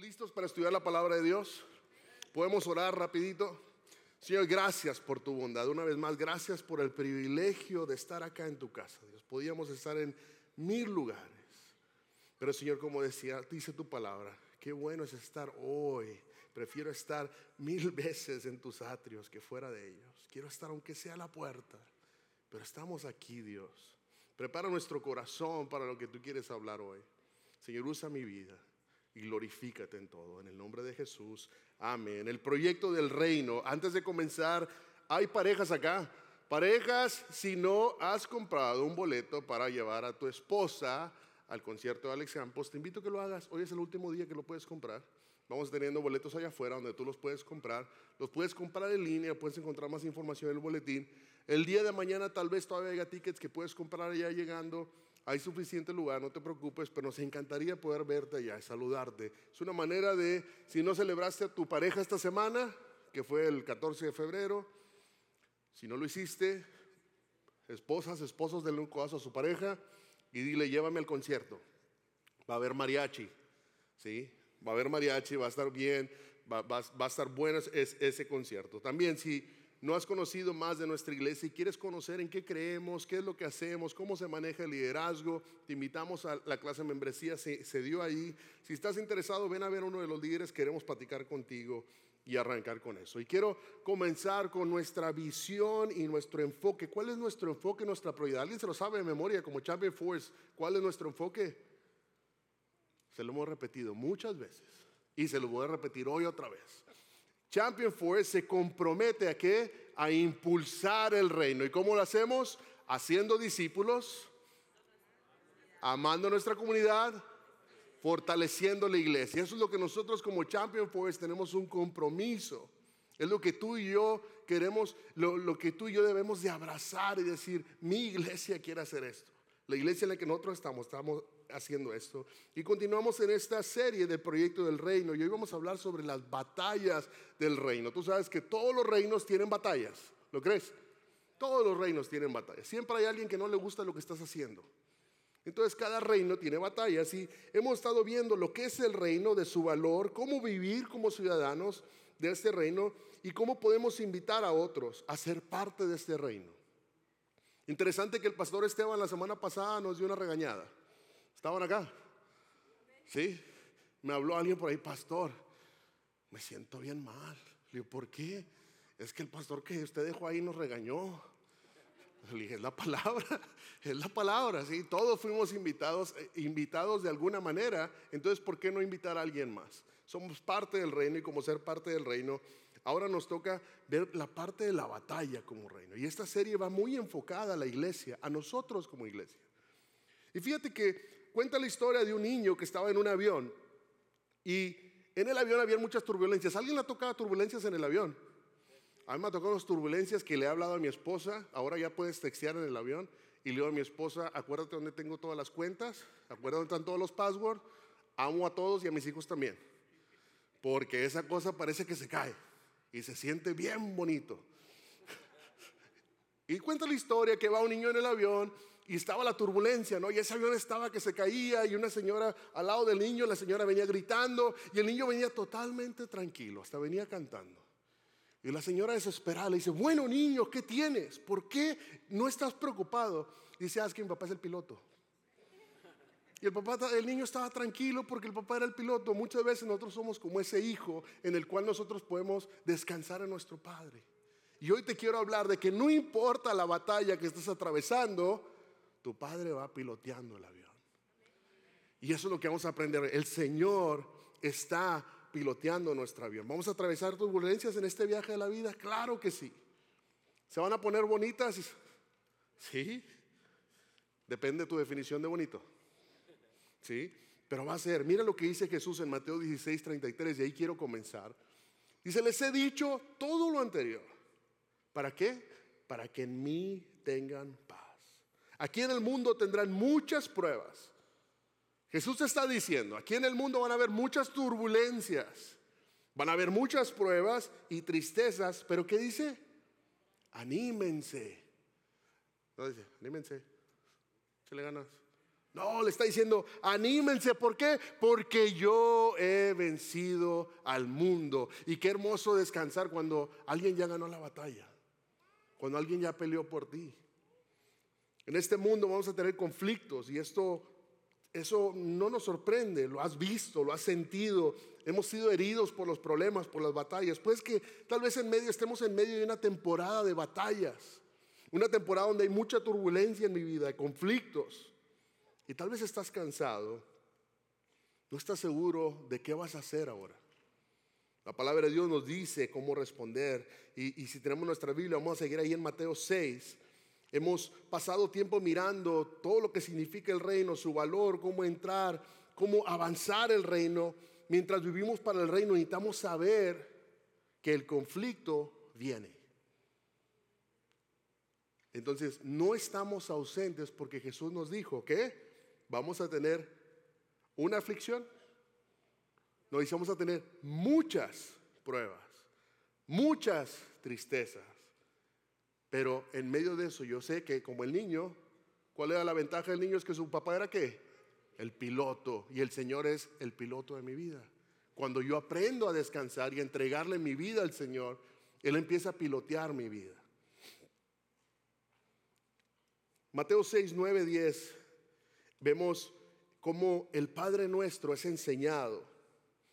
listos para estudiar la palabra de Dios? Podemos orar rapidito. Señor, gracias por tu bondad. Una vez más, gracias por el privilegio de estar acá en tu casa. Dios, podíamos estar en mil lugares. Pero Señor, como decía, dice tu palabra, qué bueno es estar hoy. Prefiero estar mil veces en tus atrios que fuera de ellos. Quiero estar aunque sea a la puerta. Pero estamos aquí, Dios. Prepara nuestro corazón para lo que tú quieres hablar hoy. Señor, usa mi vida y glorifícate en todo. En el nombre de Jesús. Amén. El proyecto del reino. Antes de comenzar, hay parejas acá. Parejas, si no has comprado un boleto para llevar a tu esposa al concierto de Alex Campos, te invito a que lo hagas. Hoy es el último día que lo puedes comprar. Vamos teniendo boletos allá afuera donde tú los puedes comprar. Los puedes comprar en línea, puedes encontrar más información en el boletín. El día de mañana tal vez todavía haya tickets que puedes comprar allá llegando. Hay suficiente lugar, no te preocupes, pero nos encantaría poder verte allá y saludarte. Es una manera de, si no celebraste a tu pareja esta semana, que fue el 14 de febrero, si no lo hiciste, esposas, esposos, denle un codazo a su pareja y dile, llévame al concierto. Va a haber mariachi, ¿sí? Va a haber mariachi, va a estar bien, va, a estar bueno ese concierto. También si no has conocido más de nuestra iglesia y quieres conocer en qué creemos, qué es lo que hacemos, cómo se maneja el liderazgo, te invitamos a la clase de membresía, se, dio ahí. Si estás interesado, ven a ver a uno de los líderes, queremos platicar contigo y arrancar con eso. Y quiero comenzar con nuestra visión y nuestro enfoque. ¿Cuál es nuestro enfoque, nuestra prioridad? ¿Alguien se lo sabe de memoria como Champion Force? ¿Cuál es nuestro enfoque? Se lo hemos repetido muchas veces y se lo voy a repetir hoy otra vez. Champion Force se compromete a qué? A impulsar el reino. ¿Y cómo lo hacemos? Haciendo discípulos, amando a nuestra comunidad, fortaleciendo la iglesia. Eso es lo que nosotros como Champion Force tenemos un compromiso. Es lo que tú y yo queremos, lo, lo, que tú y yo debemos de abrazar y decir, mi iglesia quiere hacer esto. La iglesia en la que nosotros estamos, estamos haciendo esto. Y continuamos en esta serie de Proyecto del Reino y hoy vamos a hablar sobre las batallas del reino. Tú sabes que todos los reinos tienen batallas, ¿lo crees? Todos los reinos tienen batallas. Siempre hay alguien que no le gusta lo que estás haciendo. Entonces cada reino tiene batallas y hemos estado viendo lo que es el reino, de su valor, cómo vivir como ciudadanos de este reino y cómo podemos invitar a otros a ser parte de este reino. Interesante que el pastor Esteban la semana pasada nos dio una regañada. ¿Estaban acá? Sí. Me habló alguien por ahí, pastor. Me siento bien mal. Le digo, ¿por qué? Es que el pastor que usted dejó ahí nos regañó. Le dije, es la palabra, es la palabra, sí. Todos fuimos invitados, eh, invitados de alguna manera. Entonces, ¿por qué no invitar a alguien más? Somos parte del reino y como ser parte del reino, ahora nos toca ver la parte de la batalla como reino. Y esta serie va muy enfocada a la iglesia, a nosotros como iglesia. Y fíjate que cuenta la historia de un niño que estaba en un avión y en el avión había muchas turbulencias. ¿Alguien le ha tocado turbulencias en el avión? A mí me ha tocado las turbulencias que le he hablado a mi esposa. Ahora ya puedes textear en el avión. Y le digo a mi esposa, acuérdate dónde tengo todas las cuentas, acuérdate dónde están todos los passwords. Amo a todos y a mis hijos también. Porque esa cosa parece que se cae y se siente bien bonito. Y cuenta la historia que va un niño en el avión y estaba la turbulencia, ¿no? Y ese avión estaba que se caía y una señora al lado del niño, la señora venía gritando y el niño venía totalmente tranquilo, hasta venía cantando. Y la señora desesperada le dice, bueno niño, ¿qué tienes? ¿Por qué no estás preocupado? dice, ah, es que mi papá es el piloto. Y el papá, el niño estaba tranquilo porque el papá era el piloto. Muchas veces nosotros somos como ese hijo en el cual nosotros podemos descansar en nuestro padre. Y hoy te quiero hablar de que no importa la batalla que estés atravesando, tu padre va piloteando el avión. Y eso es lo que vamos a aprender. El Señor está piloteando nuestro avión. ¿Vamos a atravesar turbulencias en este viaje de la vida? Claro que sí. ¿Se van a poner bonitas? Sí. Depende de tu definición de bonito. Sí. Pero va a ser, mira lo que dice Jesús en Mateo 16, 33, y ahí quiero comenzar. Dice, les he dicho todo lo anterior. ¿Para qué? Para que en mí tengan paz. Aquí en el mundo tendrán muchas pruebas. Jesús está diciendo, aquí en el mundo van a haber muchas turbulencias, van a haber muchas pruebas y tristezas, pero ¿qué dice? Anímense. No dice, anímense, le ganas. No, le está diciendo, anímense, ¿por qué? Porque yo he vencido al mundo. Y qué hermoso descansar cuando alguien ya ganó la batalla, cuando alguien ya peleó por ti. En este mundo vamos a tener conflictos y esto, eso no nos sorprende, lo has visto, lo has sentido. Hemos sido heridos por los problemas, por las batallas. Pues que tal vez en medio estemos en medio de una temporada de batallas, una temporada donde hay mucha turbulencia en mi vida, de conflictos. Y tal vez estás cansado, no estás seguro de qué vas a hacer ahora. La palabra de Dios nos dice cómo responder. Y, si tenemos nuestra Biblia, vamos a seguir ahí en Mateo 6. Hemos pasado tiempo mirando todo lo que significa el reino, su valor, cómo entrar, cómo avanzar el reino. Mientras vivimos para el reino, necesitamos saber que el conflicto viene. Entonces, no estamos ausentes porque Jesús nos dijo que vamos a tener una aflicción. No dice vamos a tener muchas pruebas, muchas tristezas. Pero en medio de eso yo sé que como el niño, ¿cuál era la ventaja del niño? Es que su papá era qué? El piloto. Y el Señor es el piloto de mi vida. Cuando yo aprendo a descansar y entregarle mi vida al Señor, Él empieza a pilotear mi vida. Mateo 6, 9, 10 vemos cómo el Padre nuestro es enseñado.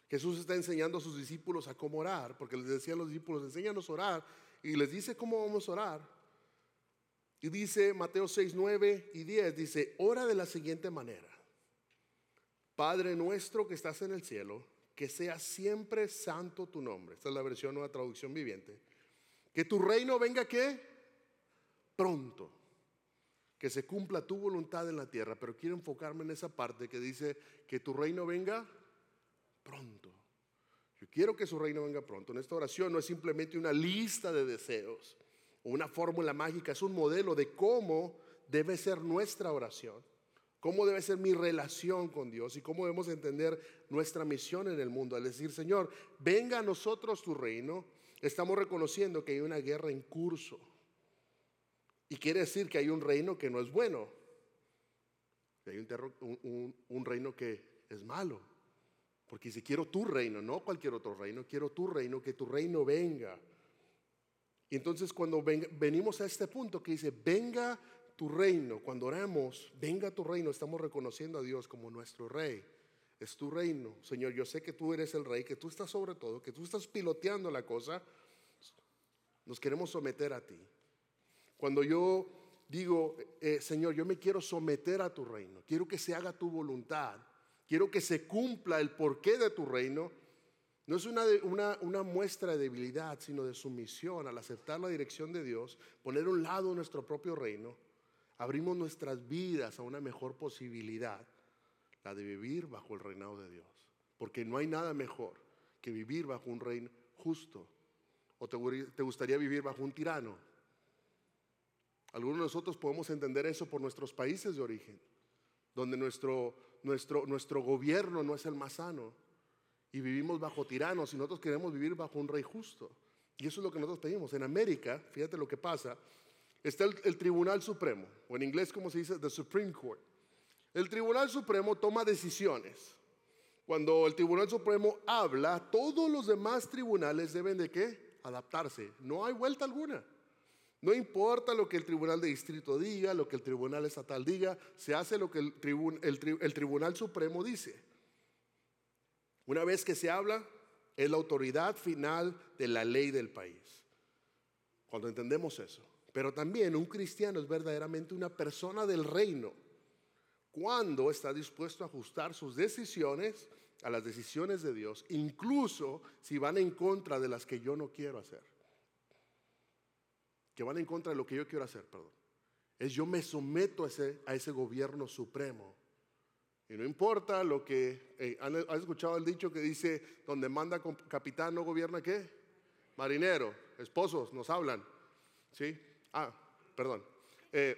Jesús está enseñando a sus discípulos a cómo orar, porque les decía a los discípulos, enséñanos a orar, y les dice cómo vamos a orar. Y dice Mateo 6, 9 y 10, dice, ora de la siguiente manera. Padre nuestro que estás en el cielo, que sea siempre santo tu nombre. Esta es la versión nueva traducción viviente. Que tu reino venga qué? Pronto que se cumpla tu voluntad en la tierra, pero quiero enfocarme en esa parte que dice que tu reino venga pronto. Yo quiero que su reino venga pronto. En esta oración no es simplemente una lista de deseos o una fórmula mágica, es un modelo de cómo debe ser nuestra oración, cómo debe ser mi relación con Dios y cómo debemos entender nuestra misión en el mundo. Al decir, Señor, venga a nosotros tu reino, estamos reconociendo que hay una guerra en curso y quiere decir que hay un reino que no es bueno. Hay un, reino que es malo. Porque si quiero tu reino, no cualquier otro reino, quiero tu reino, que tu reino venga. Y entonces cuando venimos a este punto que dice, venga tu reino, cuando oramos, venga tu reino, estamos reconociendo a Dios como nuestro rey. Es tu reino. Señor, yo sé que tú eres el rey, que tú estás sobre todo, que tú estás piloteando la cosa. Nos queremos someter a ti. Cuando yo digo, eh, Señor, yo me quiero someter a tu reino, quiero que se haga tu voluntad, quiero que se cumpla el porqué de tu reino, no es una, una, muestra de debilidad, sino de sumisión al aceptar la dirección de Dios, poner a un lado nuestro propio reino, abrimos nuestras vidas a una mejor posibilidad, la de vivir bajo el reinado de Dios. Porque no hay nada mejor que vivir bajo un reino justo. ¿O te gustaría vivir bajo un tirano? Algunos de nosotros podemos entender eso por nuestros países de origen, donde nuestro, nuestro, nuestro gobierno no es el más sano y vivimos bajo tiranos y nosotros queremos vivir bajo un rey justo. Y eso es lo que nosotros pedimos. En América, fíjate lo que pasa, está el, el Tribunal Supremo, o en inglés como se dice, the Supreme Court. El Tribunal Supremo toma decisiones. Cuando el Tribunal Supremo habla, todos los demás tribunales deben de qué? Adaptarse. No hay vuelta alguna. No importa lo que el tribunal de distrito diga, lo que el tribunal estatal diga, se hace lo que el, tribunal supremo dice. Una vez que se habla, es la autoridad final de la ley del país. Cuando entendemos eso. Pero también un cristiano es verdaderamente una persona del reino cuando está dispuesto a ajustar sus decisiones a las decisiones de Dios, incluso si van en contra de las que yo no quiero hacer que van en contra de lo que yo quiero hacer, perdón, es yo me someto a ese, gobierno supremo. Y no importa lo que... Eh, ¿Has escuchado el dicho que dice, donde manda capitán no gobierna qué? Marinero, esposos, nos hablan. ¿Sí? Ah, perdón. Eh,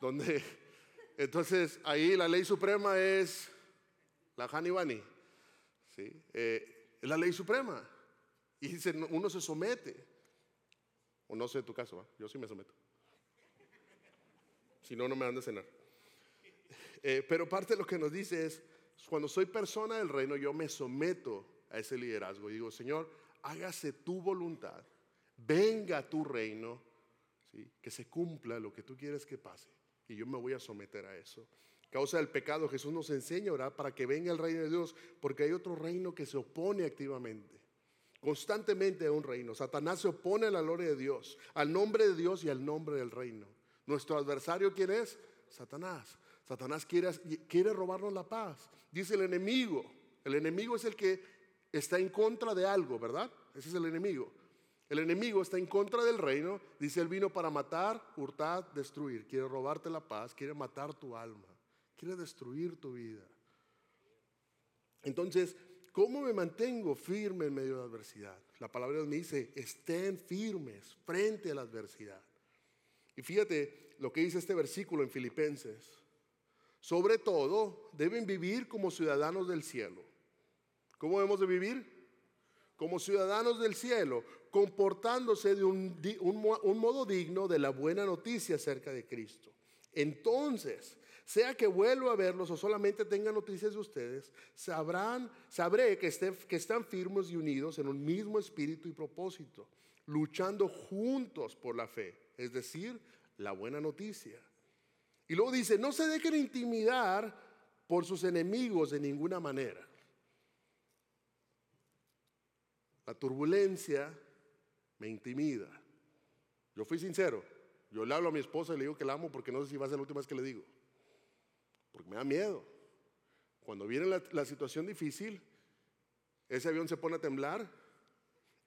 donde, entonces, ahí la ley suprema es la Hanibani. ¿Sí? Eh, es la ley suprema. Y uno se somete. O no sé tu caso, yo sí me someto. Si no, no me dan de cenar. Eh, pero parte de lo que nos dice es, cuando soy persona del reino, yo me someto a ese liderazgo. Y digo, Señor, hágase tu voluntad, venga tu reino, que se cumpla lo que tú quieres que pase. Y yo me voy a someter a eso. Causa del pecado, Jesús nos enseña a orar para que venga el reino de Dios, porque hay otro reino que se opone activamente. Constantemente a un reino. Satanás se opone a la gloria de Dios, al nombre de Dios y al nombre del reino. Nuestro adversario, ¿quién es? Satanás. Satanás quiere, quiere robarnos la paz. Dice el enemigo. El enemigo es el que está en contra de algo, ¿verdad? Ese es el enemigo. El enemigo está en contra del reino. Dice, él vino para matar, hurtar, destruir. Quiere robarte la paz, quiere matar tu alma, quiere destruir tu vida. Entonces, ¿cómo me mantengo firme en medio de la adversidad? La palabra de Dios me dice, estén firmes frente a la adversidad. Y fíjate lo que dice este versículo en Filipenses. Sobre todo, deben vivir como ciudadanos del cielo. ¿Cómo debemos de vivir? Como ciudadanos del cielo, comportándose de un, un, modo digno de la buena noticia acerca de Cristo. Entonces, sea que vuelva a verlos o solamente tenga noticias de ustedes, sabrán, sabré que, que están firmes y unidos en un mismo espíritu y propósito, luchando juntos por la fe, es decir, la buena noticia. Y luego dice, no se dejen intimidar por sus enemigos de ninguna manera. La turbulencia me intimida. Yo fui sincero. Yo le hablo a mi esposa y le digo que la amo porque no sé si va a ser la última vez que le digo. Porque me da miedo. Cuando viene la, situación difícil, ese avión se pone a temblar.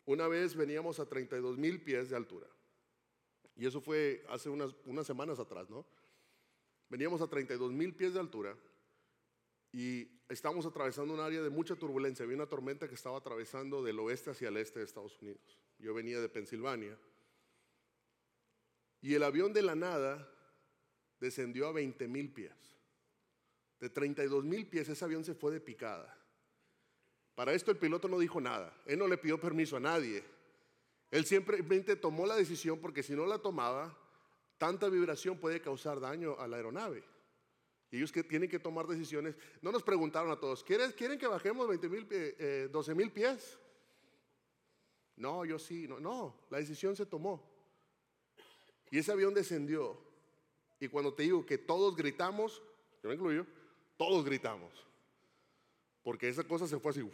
Una vez veníamos a 32 mil pies de altura. Y eso fue hace unas, unas semanas atrás, ¿no? Veníamos a 32 mil pies de altura y estábamos atravesando un área de mucha turbulencia. Había una tormenta que estaba atravesando del oeste hacia el este de Estados Unidos. Yo venía de Pensilvania. Y el avión de la nada descendió a 20 mil pies. De 32 mil pies ese avión se fue de picada. Para esto el piloto no dijo nada. Él no le pidió permiso a nadie. Él simplemente tomó la decisión porque si no la tomaba, tanta vibración puede causar daño a la aeronave. Y ellos que tienen que tomar decisiones. No nos preguntaron a todos, ¿quieren, ¿quieren que bajemos 20 mil, 12 mil pies? No, yo sí, no, no, la decisión se tomó. Y ese avión descendió. Y cuando te digo que todos gritamos, yo me incluyo, todos gritamos. Porque esa cosa se fue así.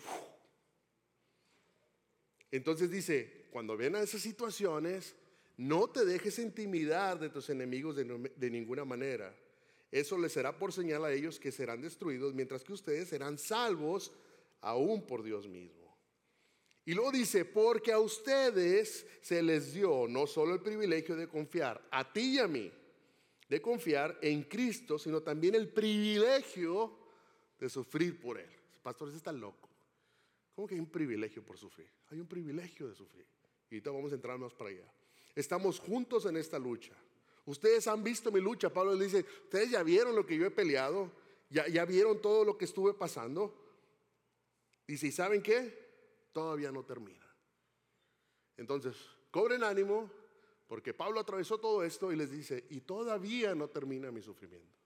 Entonces dice, cuando ven a esas situaciones, no te dejes intimidar de tus enemigos de, ninguna manera. Eso les será por señal a ellos que serán destruidos, mientras que ustedes serán salvos aún por Dios mismo. Y luego dice, porque a ustedes se les dio no solo el privilegio de confiar, a ti y a mí, de confiar en Cristo, sino también el privilegio de sufrir por Él. Pastor, está loco. ¿Cómo que hay un privilegio por sufrir? Hay un privilegio de sufrir. Y ahorita vamos a entrar más para allá. Estamos juntos en esta lucha. Ustedes han visto mi lucha. Pablo le dice, ustedes ya vieron lo que yo he peleado, ya, ya vieron todo lo que estuve pasando. Dice, ¿y saben qué? Todavía no termina. Entonces, cobren ánimo, porque Pablo atravesó todo esto y les dice, y todavía no termina mi sufrimiento,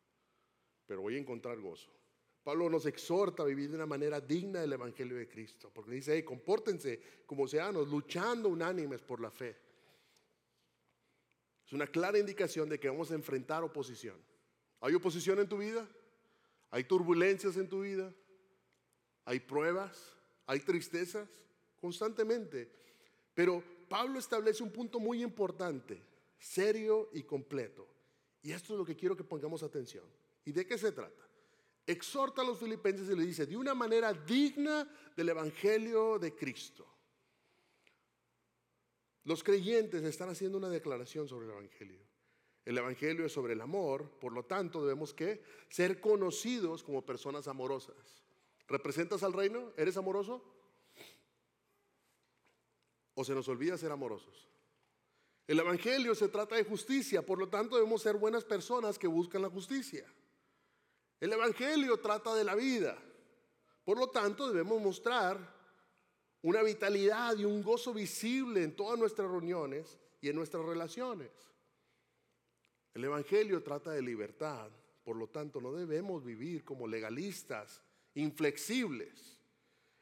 pero voy a encontrar gozo. Pablo nos exhorta a vivir de una manera digna del Evangelio de Cristo, porque dice, compórtense como seanos, luchando unánimes por la fe. Es una clara indicación de que vamos a enfrentar oposición. ¿Hay oposición en tu vida? ¿Hay turbulencias en tu vida? ¿Hay pruebas? ¿Hay tristezas? Constantemente. Pero Pablo establece un punto muy importante, serio y completo. Y esto es lo que quiero que pongamos atención. ¿Y de qué se trata? Exhorta a los filipenses y le dice, de una manera digna del Evangelio de Cristo. Los creyentes están haciendo una declaración sobre el Evangelio. El Evangelio es sobre el amor, por lo tanto debemos que ser conocidos como personas amorosas. ¿Representas al reino? ¿Eres amoroso? ¿O se nos olvida ser amorosos? El Evangelio se trata de justicia, por lo tanto debemos ser buenas personas que buscan la justicia. El Evangelio trata de la vida, por lo tanto debemos mostrar una vitalidad y un gozo visible en todas nuestras reuniones y en nuestras relaciones. El Evangelio trata de libertad, Por lo tanto, no debemos vivir como legalistas, inflexibles.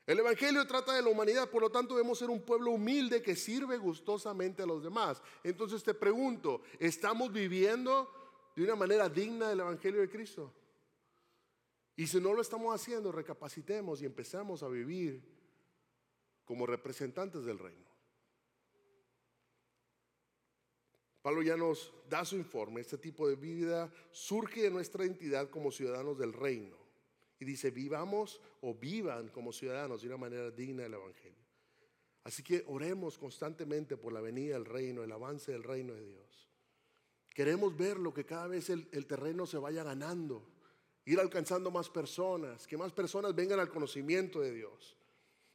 El Evangelio trata de la humanidad, por lo tanto debemos ser un pueblo humilde que sirve gustosamente a los demás. Entonces te pregunto, ¿estamos viviendo de una manera digna del Evangelio de Cristo? Y si no lo estamos haciendo, recapacitemos y empezamos a vivir como representantes del reino. Pablo ya nos da su informe. Este tipo de vida surge de nuestra identidad como ciudadanos del reino. Y dice, vivamos o vivan como ciudadanos de una manera digna del Evangelio. Así que oremos constantemente por la venida del reino, el avance del reino de Dios. Queremos ver lo que cada vez el, terreno se vaya ganando, ir alcanzando más personas, que más personas vengan al conocimiento de Dios.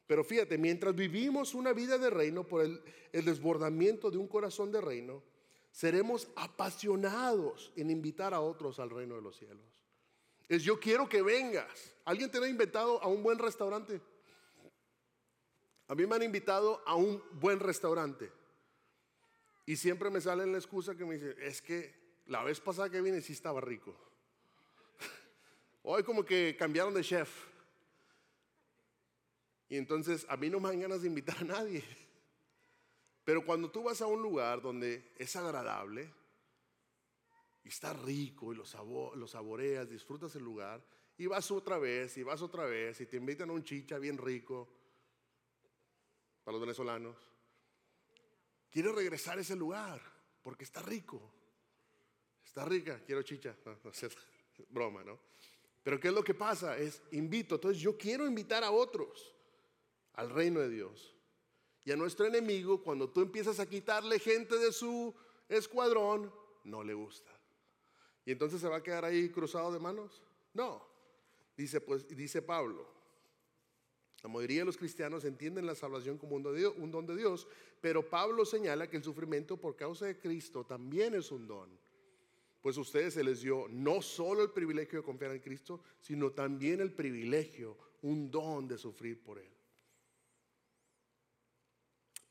Pero fíjate, mientras vivimos una vida de reino por el desbordamiento de un corazón de reino, seremos apasionados en invitar a otros al reino de los cielos. Es yo quiero que vengas. ¿Alguien te ha invitado a un buen restaurante? A mí me han invitado a un buen restaurante. Y siempre me sale la excusa que me dice, es que la vez pasada que vine sí estaba rico. Hoy como que cambiaron de chef. Y entonces a mí no me dan ganas de invitar a nadie. Pero cuando tú vas a un lugar donde es agradable y está rico y lo, saboreas, disfrutas el lugar, y vas otra vez, y vas otra vez, y te invitan a un chicha bien rico, para los venezolanos, quieres regresar a ese lugar porque está rico. Está rica, quiero chicha. Broma, ¿no? Pero ¿qué es lo que pasa? Es invito. Entonces yo quiero invitar a otros al reino de Dios. Y a nuestro enemigo, cuando tú empiezas a quitarle gente de su escuadrón, no le gusta. Y entonces se va a quedar ahí cruzado de manos. No. Dice, pues, dice Pablo, la mayoría de los cristianos entienden la salvación como un don, de Dios, un don de Dios, pero Pablo señala que el sufrimiento por causa de Cristo también es un don. Pues a ustedes se les dio no solo el privilegio de confiar en Cristo, sino también el privilegio, un don de sufrir por Él.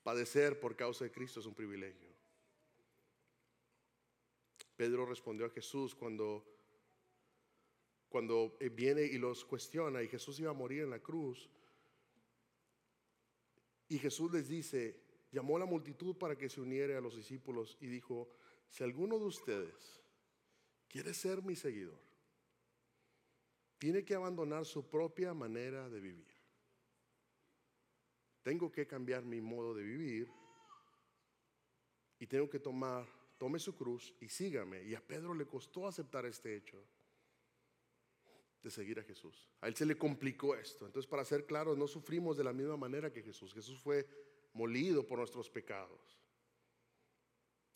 Padecer por causa de Cristo es un privilegio. Pedro respondió a Jesús cuando, cuando viene y los cuestiona y Jesús iba a morir en la cruz. Y Jesús les dice, llamó a la multitud para que se uniera a los discípulos y dijo, si alguno de ustedes quiere ser mi seguidor, tiene que abandonar su propia manera de vivir. Tengo que cambiar mi modo de vivir y tengo que tomar, tome su cruz y sígame. Y a Pedro le costó aceptar este hecho de seguir a Jesús. A él se le complicó esto. Entonces, para ser claros, no sufrimos de la misma manera que Jesús. Jesús fue molido por nuestros pecados.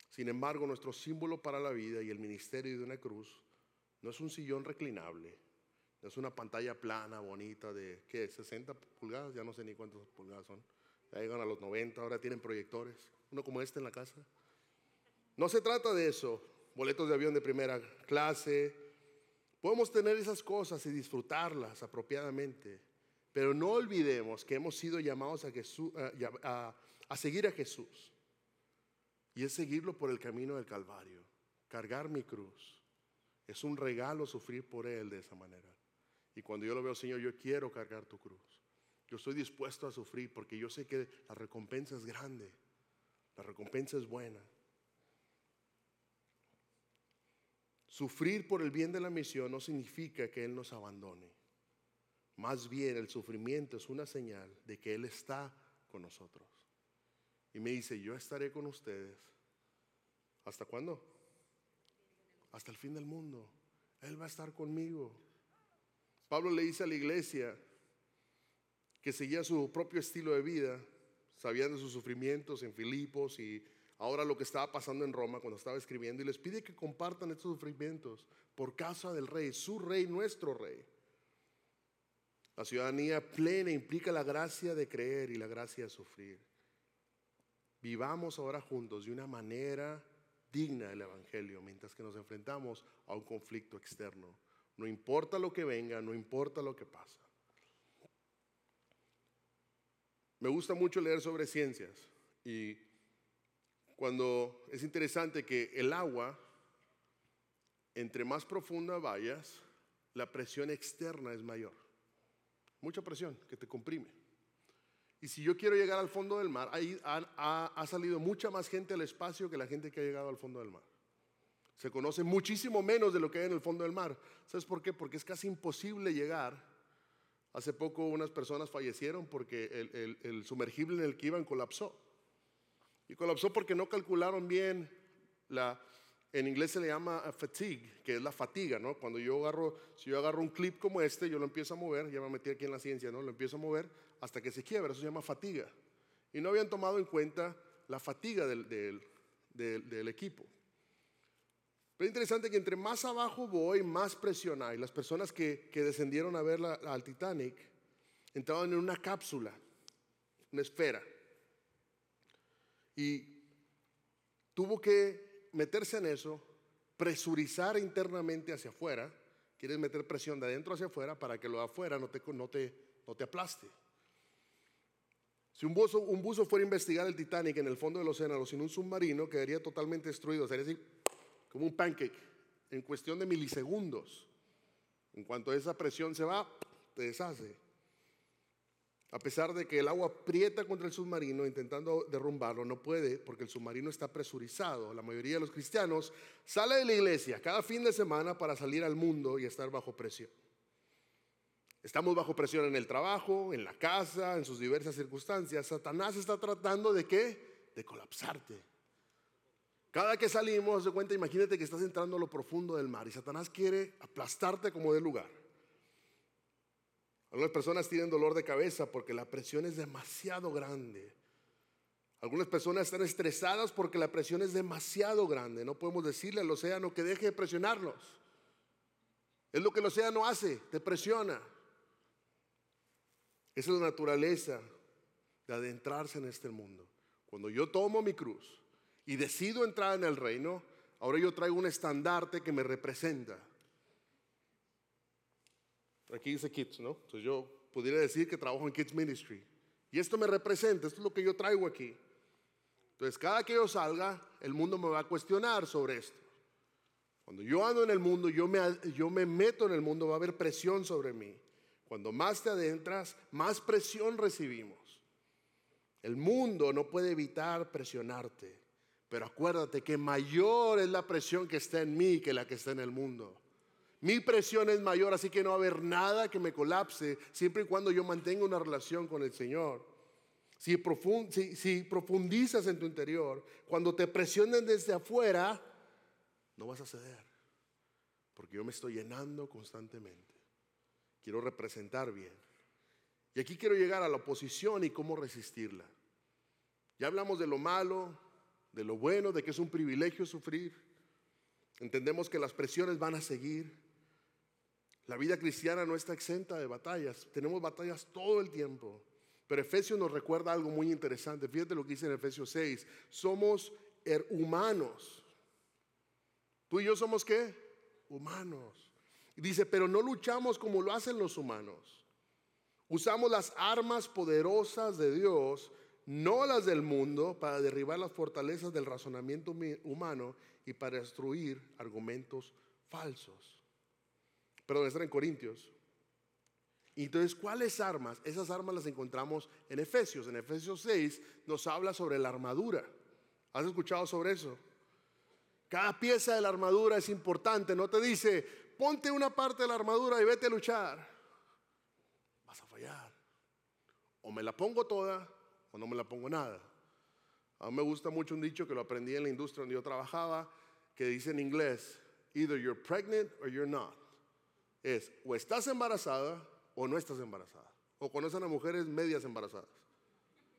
Sin embargo, nuestro símbolo para la vida y el ministerio de una cruz no es un sillón reclinable, es una pantalla plana, bonita, de ¿qué? 60 pulgadas, ya no sé ni cuántas pulgadas son. Ya llegan a los 90, ahora tienen proyectores. Uno como este en la casa. No se trata de eso. Boletos de avión de primera clase. Podemos tener esas cosas y disfrutarlas apropiadamente. Pero no olvidemos que hemos sido llamados a, seguir a Jesús. Y es seguirlo por el camino del Calvario. Cargar mi cruz. Es un regalo sufrir por Él de esa manera. Y cuando yo lo veo, Señor, yo quiero cargar tu cruz. Yo estoy dispuesto a sufrir porque yo sé que la recompensa es grande. La recompensa es buena. Sufrir por el bien de la misión no significa que Él nos abandone. Más bien el sufrimiento es una señal de que Él está con nosotros. Y me dice, yo estaré con ustedes. ¿Hasta cuándo? Hasta el fin del mundo. Él va a estar conmigo. Pablo le dice a la iglesia que seguía su propio estilo de vida, sabían de sus sufrimientos en Filipos y ahora lo que estaba pasando en Roma cuando estaba escribiendo y les pide que compartan estos sufrimientos por causa del rey, su rey, nuestro rey. La ciudadanía plena implica la gracia de creer y la gracia de sufrir. Vivamos ahora juntos de una manera digna del Evangelio mientras que nos enfrentamos a un conflicto externo. No importa lo que venga, no importa lo que pasa. Me gusta mucho leer sobre ciencias y cuando es interesante que el agua entre más profunda vayas, la presión externa es mayor. Mucha presión que te comprime. Y si yo quiero llegar al fondo del mar, ahí ha, ha, salido mucha más gente al espacio que la gente que ha llegado al fondo del mar. Se conoce muchísimo menos de lo que hay en el fondo del mar. ¿Sabes por qué? Porque es casi imposible llegar. Hace poco unas personas fallecieron porque el, el, el sumergible en el que iban colapsó. Y colapsó porque no calcularon bien la, en inglés se le llama fatigue, que es la fatiga, ¿no? Cuando yo agarro, si yo agarro un clip como este, yo lo empiezo a mover, ya me metí aquí en la ciencia, ¿no? Lo empiezo a mover hasta que se quiebra, eso se llama fatiga. Y no habían tomado en cuenta la fatiga del, del, equipo. Pero es interesante que entre más abajo voy, más presión hay. Las personas que, que descendieron a ver al Titanic entraban en una cápsula, una esfera. Y tuvo que meterse en eso, presurizar internamente hacia afuera, quieres meter presión de adentro hacia afuera para que lo de afuera no te, aplaste. Si un buzo, un buzo fuera a investigar el Titanic en el fondo del océano sin un submarino, quedaría totalmente destruido, sería así como un pancake en cuestión de milisegundos. En cuanto esa presión se va, te deshace. A pesar de que el agua aprieta contra el submarino intentando derrumbarlo, no puede porque el submarino está presurizado. La mayoría de los cristianos sale de la iglesia cada fin de semana para salir al mundo y estar bajo presión. Estamos bajo presión en el trabajo, en la casa, en sus diversas circunstancias. Satanás está tratando de qué? De colapsarte. Cada que salimos, de cuenta, imagínate que estás entrando a lo profundo del mar y Satanás quiere aplastarte como de lugar. Algunas personas tienen dolor de cabeza porque la presión es demasiado grande. Algunas personas están estresadas porque la presión es demasiado grande. No podemos decirle al océano que deje de presionarlos. Es lo que el océano hace, te presiona. Esa es la naturaleza de adentrarse en este mundo. Cuando yo tomo mi cruz y decido entrar en el reino, ahora yo traigo un estandarte que me representa. Aquí dice Kids, ¿no? Entonces yo pudiera decir que trabajo en Kids Ministry. Y esto me representa, esto es lo que yo traigo aquí. Entonces cada que yo salga, el mundo me va a cuestionar sobre esto. Cuando yo ando en el mundo, yo me, yo me meto en el mundo, va a haber presión sobre mí. Cuando más te adentras, más presión recibimos. El mundo no puede evitar presionarte, pero acuérdate que mayor es la presión que está en mí que la que está en el mundo. Mi presión es mayor, así que no va a haber nada que me colapse siempre y cuando yo mantenga una relación con el Señor. Si, profundizas en tu interior, cuando te presionen desde afuera, no vas a ceder. Porque yo me estoy llenando constantemente. Quiero representar bien. Y aquí quiero llegar a la oposición y cómo resistirla. Ya hablamos de lo malo, de lo bueno, de que es un privilegio sufrir. Entendemos que las presiones van a seguir. La vida cristiana no está exenta de batallas. Tenemos batallas todo el tiempo. Pero Efesios nos recuerda algo muy interesante. Fíjate lo que dice en Efesios 6. Somos humanos. ¿Tú y yo somos qué? Humanos. Y dice, pero no luchamos como lo hacen los humanos. Usamos las armas poderosas de Dios, no las del mundo, para derribar las fortalezas del razonamiento humano y para destruir argumentos falsos perdón, están en Corintios. Y entonces, ¿cuáles armas? Esas armas las encontramos en Efesios. En Efesios 6 nos habla sobre la armadura. ¿Has escuchado sobre eso? Cada pieza de la armadura es importante. No te dice, ponte una parte de la armadura y vete a luchar. Vas a fallar. O me la pongo toda o no me la pongo nada. A mí me gusta mucho un dicho que lo aprendí en la industria donde yo trabajaba, que dice en inglés, either you're pregnant or you're not es o estás embarazada o no estás embarazada. O conocen a mujeres medias embarazadas.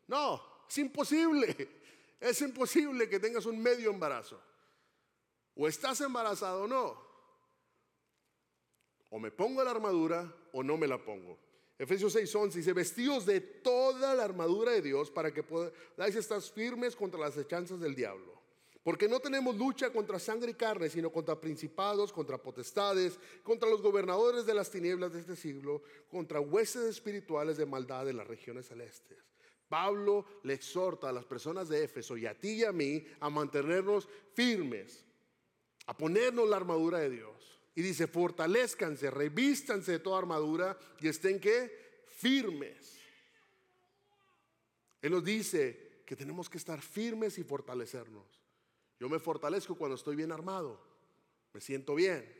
No, es imposible. Es imposible que tengas un medio embarazo. O estás embarazado o no. O me pongo la armadura o no me la pongo. Efesios 6:11 dice, vestidos de toda la armadura de Dios para que podáis estar firmes contra las hechanzas del diablo. Porque no tenemos lucha contra sangre y carne, sino contra principados, contra potestades, contra los gobernadores de las tinieblas de este siglo, contra huestes espirituales de maldad en las regiones celestes. Pablo le exhorta a las personas de Éfeso y a ti y a mí a mantenernos firmes. a ponernos la armadura de Dios. Y dice, fortalezcanse, revístanse de toda armadura y estén que firmes. Él nos dice que tenemos que estar firmes y fortalecernos. Yo me fortalezco cuando estoy bien armado, me siento bien.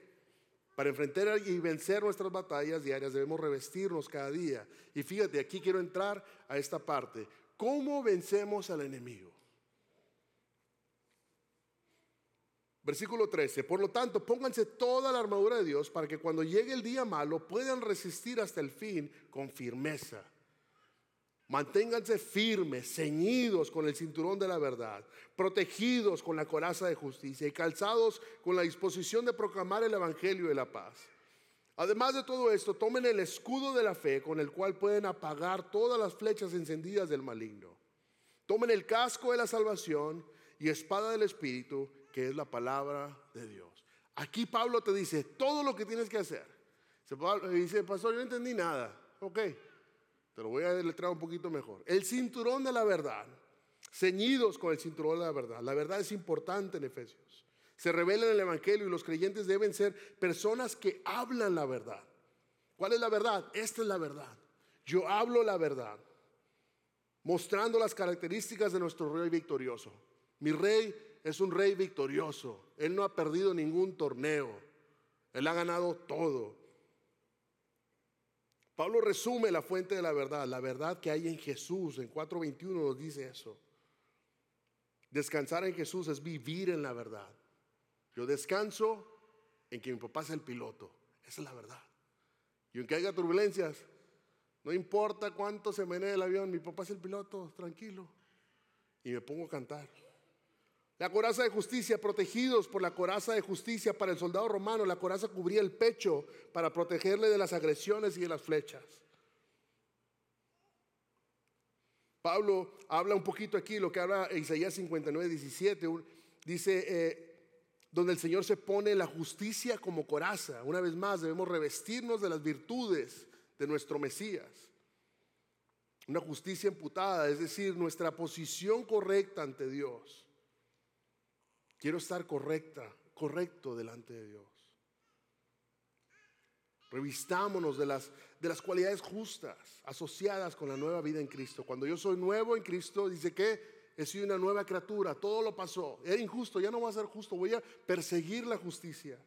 Para enfrentar y vencer nuestras batallas diarias debemos revestirnos cada día. Y fíjate, aquí quiero entrar a esta parte. ¿Cómo vencemos al enemigo? Versículo 13. Por lo tanto, pónganse toda la armadura de Dios para que cuando llegue el día malo puedan resistir hasta el fin con firmeza. Manténganse firmes, ceñidos con el cinturón de la verdad, protegidos con la coraza de justicia y calzados con la disposición de proclamar el Evangelio de la paz. Además de todo esto, tomen el escudo de la fe con el cual pueden apagar todas las flechas encendidas del maligno. Tomen el casco de la salvación y espada del Espíritu, que es la palabra de Dios. Aquí Pablo te dice todo lo que tienes que hacer. Dice, pastor, yo no entendí nada. Ok, te lo voy a deletrear un poquito mejor. El cinturón de la verdad. Ceñidos con el cinturón de la verdad. La verdad es importante en Efesios. Se revela en el Evangelio y los creyentes deben ser personas que hablan la verdad. ¿Cuál es la verdad? Esta es la verdad. Yo hablo la verdad. Mostrando las características de nuestro rey victorioso. Mi rey es un rey victorioso. Él no ha perdido ningún torneo. Él ha ganado todo. Pablo resume la fuente de la verdad, la verdad que hay en Jesús. En 4.21 nos dice eso. Descansar en Jesús es vivir en la verdad. Yo descanso en que mi papá es el piloto. Esa es la verdad. Y aunque haya turbulencias, no importa cuánto se menee el avión, mi papá es el piloto, tranquilo. Y me pongo a cantar. La coraza de justicia, protegidos por la coraza de justicia para el soldado romano, la coraza cubría el pecho para protegerle de las agresiones y de las flechas. Pablo habla un poquito aquí, lo que habla Isaías 59, 17, dice, eh, donde el Señor se pone la justicia como coraza. Una vez más, debemos revestirnos de las virtudes de nuestro Mesías. Una justicia imputada, es decir, nuestra posición correcta ante Dios. Quiero estar correcta, correcto delante de Dios. Revistámonos de las, de las cualidades justas asociadas con la nueva vida en Cristo. Cuando yo soy nuevo en Cristo, dice que he sido una nueva criatura, todo lo pasó. Era injusto, ya no va a ser justo, voy a perseguir la justicia.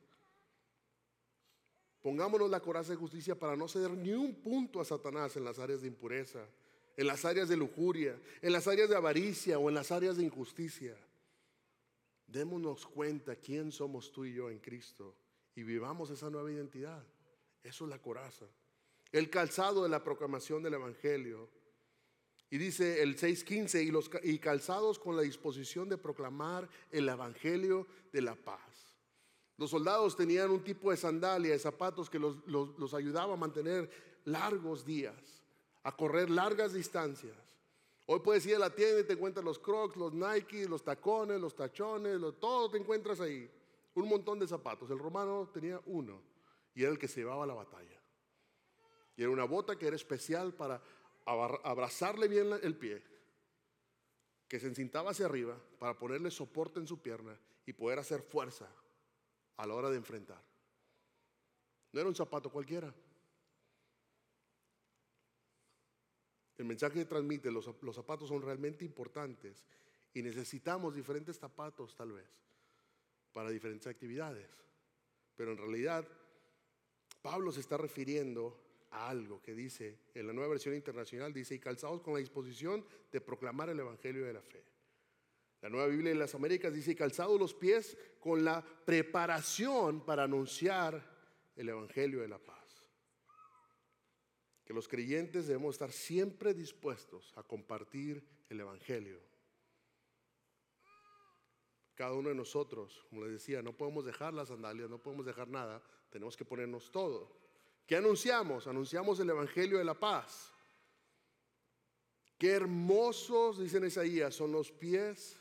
Pongámonos la coraza de justicia para no ceder ni un punto a Satanás en las áreas de impureza, en las áreas de lujuria, en las áreas de avaricia o en las áreas de injusticia. Démonos cuenta quién somos tú y yo en Cristo y vivamos esa nueva identidad. Eso es la coraza. El calzado de la proclamación del Evangelio. Y dice el 6.15, y, y calzados con la disposición de proclamar el Evangelio de la paz. Los soldados tenían un tipo de sandalia, de zapatos que los, los, los ayudaba a mantener largos días, a correr largas distancias. Hoy puedes ir a la tienda y te encuentras los crocs, los Nike, los tacones, los tachones, todo te encuentras ahí. Un montón de zapatos. El romano tenía uno y era el que se llevaba a la batalla. Y era una bota que era especial para abrazarle bien el pie, que se encintaba hacia arriba para ponerle soporte en su pierna y poder hacer fuerza a la hora de enfrentar. No era un zapato cualquiera. El mensaje que transmite, los, los zapatos son realmente importantes y necesitamos diferentes zapatos tal vez para diferentes actividades. Pero en realidad, Pablo se está refiriendo a algo que dice, en la nueva versión internacional, dice, y calzados con la disposición de proclamar el Evangelio de la fe. La nueva Biblia de las Américas dice, y calzados los pies con la preparación para anunciar el Evangelio de la paz los creyentes debemos estar siempre dispuestos a compartir el Evangelio. Cada uno de nosotros, como les decía, no podemos dejar las sandalias, no podemos dejar nada, tenemos que ponernos todo. ¿Qué anunciamos? Anunciamos el Evangelio de la paz. Qué hermosos, dicen Isaías, son los pies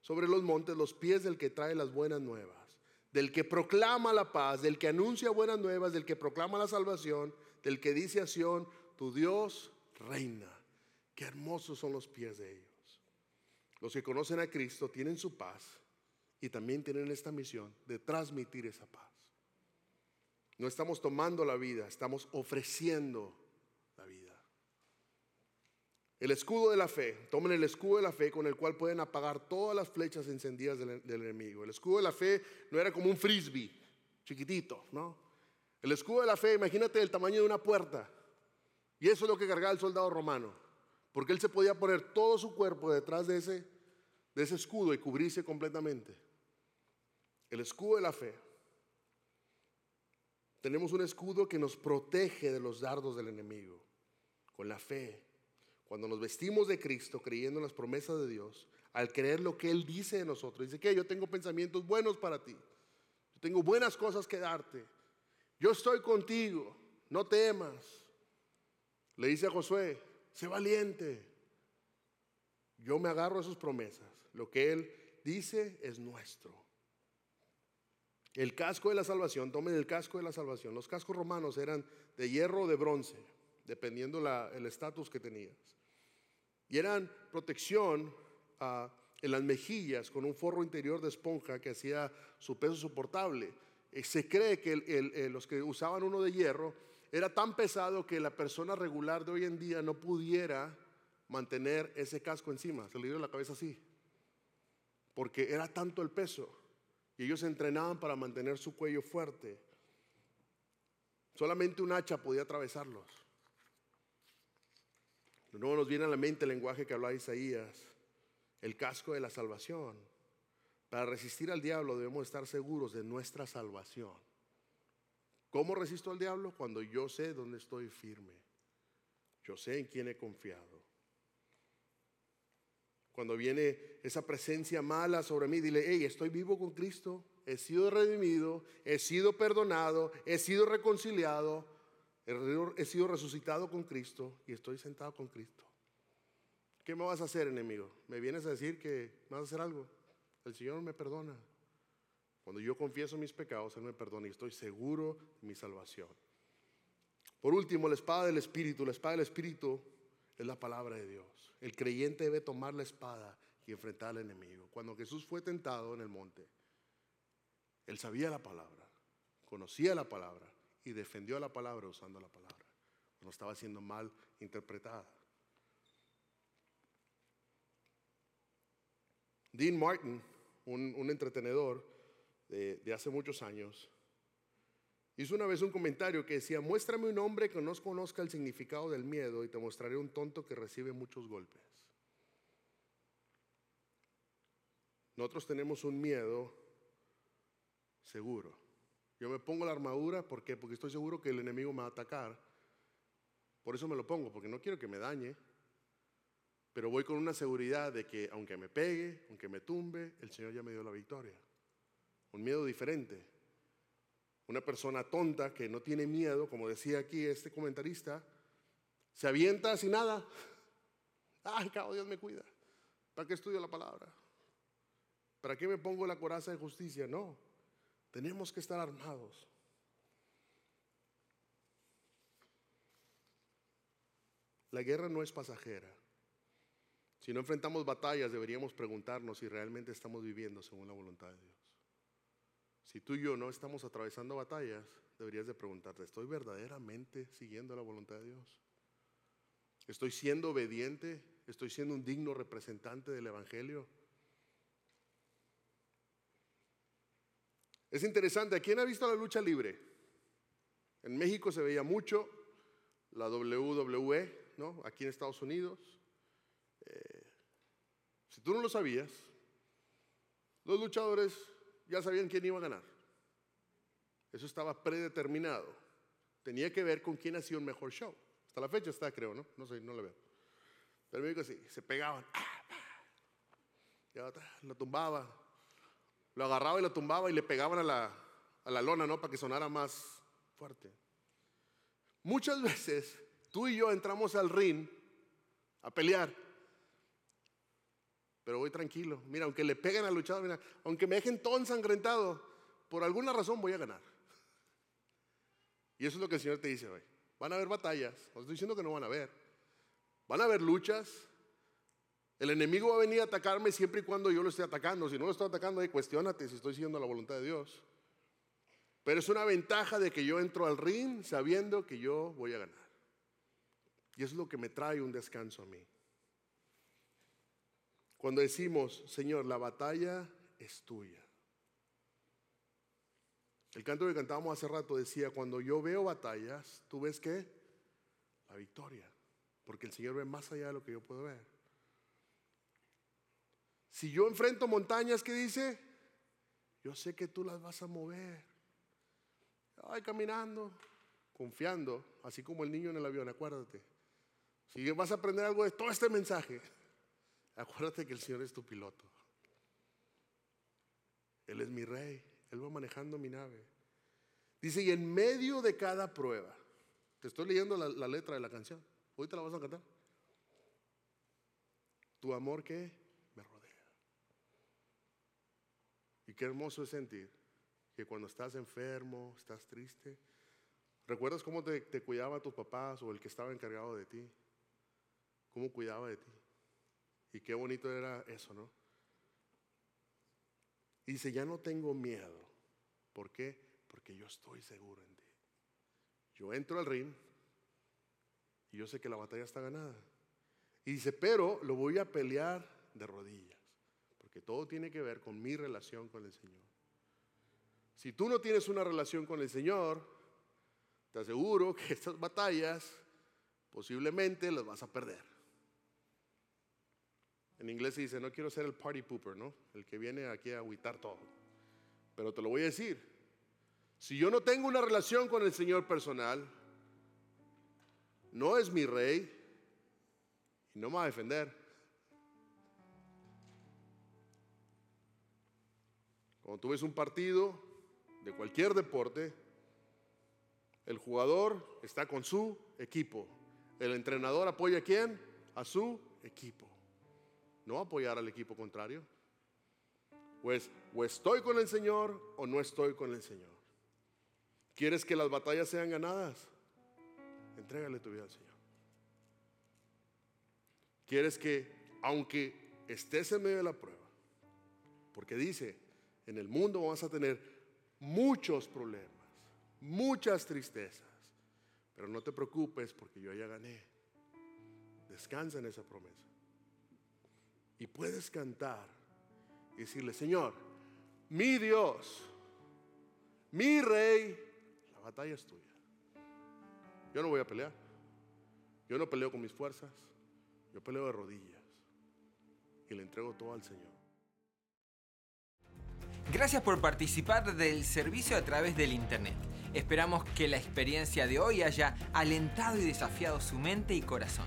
sobre los montes, los pies del que trae las buenas nuevas, del que proclama la paz, del que anuncia buenas nuevas, del que proclama la salvación del que dice a Sión, tu Dios reina. Qué hermosos son los pies de ellos. Los que conocen a Cristo tienen su paz y también tienen esta misión de transmitir esa paz. No estamos tomando la vida, estamos ofreciendo la vida. El escudo de la fe, tomen el escudo de la fe con el cual pueden apagar todas las flechas encendidas del, del enemigo. El escudo de la fe no era como un frisbee chiquitito, ¿no? El escudo de la fe, imagínate el tamaño de una puerta. Y eso es lo que cargaba el soldado romano. Porque él se podía poner todo su cuerpo detrás de ese, de ese escudo y cubrirse completamente. El escudo de la fe. Tenemos un escudo que nos protege de los dardos del enemigo. Con la fe. Cuando nos vestimos de Cristo, creyendo en las promesas de Dios, al creer lo que Él dice de nosotros, dice que yo tengo pensamientos buenos para ti. Yo tengo buenas cosas que darte. Yo estoy contigo. No temas. Le dice a Josué, sé valiente. Yo me agarro a sus promesas. Lo que Él dice es nuestro. El casco de la salvación, tomen el casco de la salvación. Los cascos romanos eran de hierro o de bronce, dependiendo el estatus que tenías. Y eran protección ah, en las mejillas con un forro interior de esponja que hacía su peso soportable. Eh, se cree que los que usaban uno de hierro era tan pesado que la persona regular de hoy en día no pudiera mantener ese casco encima, se le dio la cabeza así, porque era tanto el peso y ellos entrenaban para mantener su cuello fuerte. Solamente un hacha podía atravesarlos. De nuevo nos viene a la mente el lenguaje que hablaba Isaías, el casco de la salvación. Para resistir al diablo debemos estar seguros de nuestra salvación. ¿Cómo resisto al diablo? Cuando yo sé dónde estoy firme. Yo sé en quién he confiado. Cuando viene esa presencia mala sobre mí, dile, hey, estoy vivo con Cristo, he sido redimido, he sido perdonado, he sido reconciliado, he sido resucitado con Cristo y estoy sentado con Cristo. ¿Qué me vas a hacer, enemigo? ¿Me vienes a decir que vas a hacer algo? El Señor me perdona. Cuando yo confieso mis pecados, Él me perdona y estoy seguro de mi salvación. Por último, la espada del Espíritu. La espada del Espíritu es la palabra de Dios. El creyente debe tomar la espada y enfrentar al enemigo. Cuando Jesús fue tentado en el monte, Él sabía la palabra, conocía la palabra y defendió la palabra usando la palabra. No estaba siendo mal interpretada. Dean Martin, un, un entretenedor, de, hace muchos años, hizo una vez un comentario que decía, muéstrame un hombre que no conozca el significado del miedo y te mostraré un tonto que recibe muchos golpes. Nosotros tenemos un miedo seguro. Yo me pongo la armadura, ¿por? Porque estoy seguro que el enemigo me va a atacar. Por eso me lo pongo, porque no quiero que me dañe. Pero voy con una seguridad de que aunque me pegue, aunque me tumbe, el Señor ya me dio la victoria un miedo diferente. Una persona tonta que no tiene miedo, como decía aquí este comentarista, se avienta sin nada. Ay, cabo, Dios me cuida. ¿Para qué estudio la palabra? ¿Para qué me pongo la coraza de justicia? No, tenemos que estar armados. La guerra no es pasajera. Si no enfrentamos batallas, deberíamos preguntarnos si realmente estamos viviendo según la voluntad de Dios. Si tú y yo no estamos atravesando batallas, deberías de preguntarte, ¿estoy verdaderamente siguiendo la voluntad de Dios? ¿Estoy siendo obediente? ¿Estoy siendo un digno representante del Evangelio? Es interesante, ¿quién ha visto la lucha libre? En México se veía mucho la WWE, ¿no? Aquí en Estados Unidos. Si tú no lo sabías, los luchadores ya sabían quién iba a ganar. Eso estaba predeterminado. Tenía que ver con quién hacía un mejor show. Hasta la fecha está, creo, ¿no? No sé, no lo veo. Pero me dijo así, se pegaban. lo tumbaba. Lo agarraba y lo tumbaba y le pegaban a la, a la lona, ¿no? Para que sonara más fuerte. Muchas veces tú y yo entramos al ring a pelear pero voy tranquilo. Mira, aunque le peguen al luchador, mira, aunque me dejen todo ensangrentado, por alguna razón voy a ganar. Y eso es lo que el Señor te dice hoy. Van a haber batallas, no estoy diciendo que no van a haber. Van a haber luchas, El enemigo va a venir a atacarme siempre y cuando yo lo esté atacando. Si no lo estoy atacando, ahí cuestionate si estoy siguiendo la voluntad de Dios. Pero es una ventaja de que yo entro al ring sabiendo que yo voy a ganar. Y eso es lo que me trae un descanso a mí. Cuando decimos, Señor, la batalla es tuya. El canto que cantábamos hace rato decía, cuando yo veo batallas, ¿tú ves qué? La victoria. Porque el Señor ve más allá de lo que yo puedo ver. Si yo enfrento montañas, ¿qué dice? Yo sé que tú las vas a mover. Ay, caminando, confiando, así como el niño en el avión, acuérdate. Si vas a aprender algo de todo este mensaje, acuérdate que el Señor es tu piloto. Él es mi rey, Él va manejando mi nave. Dice, y en medio de cada prueba, te estoy leyendo la, letra de la canción, te la vas a cantar. Tu amor que me rodea. Y qué hermoso es sentir que cuando estás enfermo, estás triste, ¿recuerdas cómo te, te cuidaba tus papás o el que estaba encargado de ti? ¿Cómo cuidaba de ti? Y qué bonito era eso, ¿no? Y dice, ya no tengo miedo. ¿Por qué? Porque yo estoy seguro en ti. Yo entro al ring y yo sé que la batalla está ganada. Y dice, pero lo voy a pelear de rodillas, porque todo tiene que ver con mi relación con el Señor. Si tú no tienes una relación con el Señor, te aseguro que estas batallas posiblemente las vas a perder. En inglés se dice, no quiero ser el party pooper, ¿no? El que viene aquí a agüitar todo. Pero te lo voy a decir. Si yo no tengo una relación con el Señor personal, no es mi rey y no me va a defender. Cuando tú ves un partido de cualquier deporte, el jugador está con su equipo. El entrenador apoya a quién? A su equipo no apoyar al equipo contrario. Pues o estoy con el Señor o no estoy con el Señor. ¿Quieres que las batallas sean ganadas? Entrégale tu vida al Señor. ¿Quieres que, aunque estés en medio de la prueba, porque dice, en el mundo vas a tener muchos problemas, muchas tristezas, pero no te preocupes porque yo ya gané. Descansa en esa promesa. Y puedes cantar y decirle, Señor, mi Dios, mi rey, la batalla es tuya. Yo no voy a pelear. Yo no peleo con mis fuerzas. Yo peleo de rodillas. Y le entrego todo al Señor. Gracias por participar del servicio a través del Internet. Esperamos que la experiencia de hoy haya alentado y desafiado su mente y corazón.